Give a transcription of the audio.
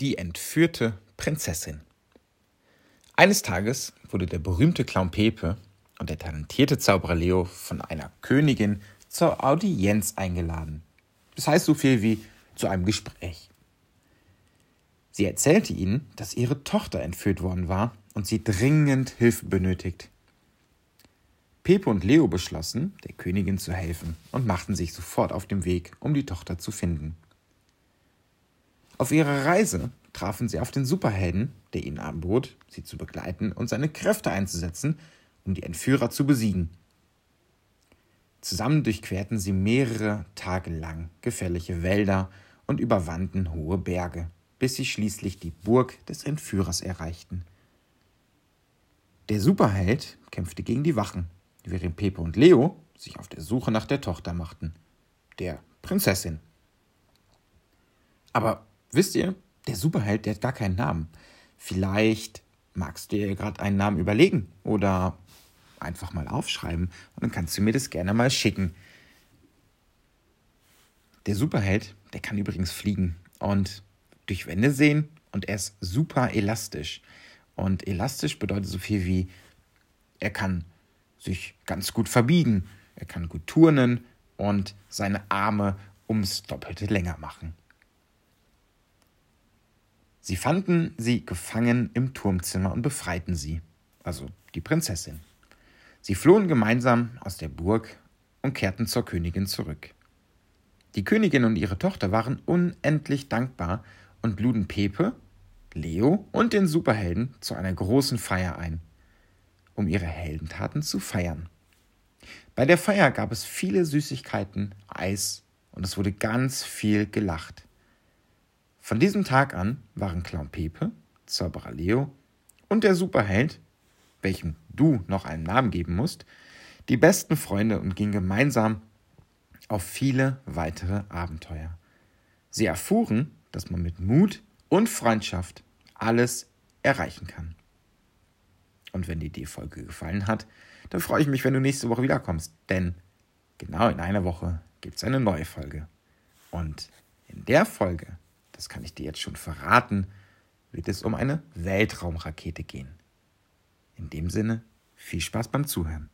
Die entführte Prinzessin. Eines Tages wurde der berühmte Clown Pepe und der talentierte Zauberer Leo von einer Königin zur Audienz eingeladen. Das heißt so viel wie zu einem Gespräch. Sie erzählte ihnen, dass ihre Tochter entführt worden war und sie dringend Hilfe benötigt. Pepe und Leo beschlossen, der Königin zu helfen und machten sich sofort auf den Weg, um die Tochter zu finden. Auf ihrer Reise trafen sie auf den Superhelden, der ihnen anbot, sie zu begleiten und seine Kräfte einzusetzen, um die Entführer zu besiegen. Zusammen durchquerten sie mehrere Tage lang gefährliche Wälder und überwanden hohe Berge, bis sie schließlich die Burg des Entführers erreichten. Der Superheld kämpfte gegen die Wachen, während Pepe und Leo sich auf der Suche nach der Tochter machten, der Prinzessin. Aber Wisst ihr, der Superheld, der hat gar keinen Namen. Vielleicht magst du dir gerade einen Namen überlegen oder einfach mal aufschreiben und dann kannst du mir das gerne mal schicken. Der Superheld, der kann übrigens fliegen und durch Wände sehen und er ist super elastisch. Und elastisch bedeutet so viel wie, er kann sich ganz gut verbiegen, er kann gut turnen und seine Arme ums Doppelte länger machen. Sie fanden sie gefangen im Turmzimmer und befreiten sie, also die Prinzessin. Sie flohen gemeinsam aus der Burg und kehrten zur Königin zurück. Die Königin und ihre Tochter waren unendlich dankbar und luden Pepe, Leo und den Superhelden zu einer großen Feier ein, um ihre Heldentaten zu feiern. Bei der Feier gab es viele Süßigkeiten, Eis und es wurde ganz viel gelacht. Von diesem Tag an waren Clown Pepe, Zauberer Leo und der Superheld, welchem du noch einen Namen geben musst, die besten Freunde und gingen gemeinsam auf viele weitere Abenteuer. Sie erfuhren, dass man mit Mut und Freundschaft alles erreichen kann. Und wenn dir die Folge gefallen hat, dann freue ich mich, wenn du nächste Woche wiederkommst, denn genau in einer Woche gibt es eine neue Folge. Und in der Folge das kann ich dir jetzt schon verraten, wird es um eine Weltraumrakete gehen. In dem Sinne, viel Spaß beim Zuhören.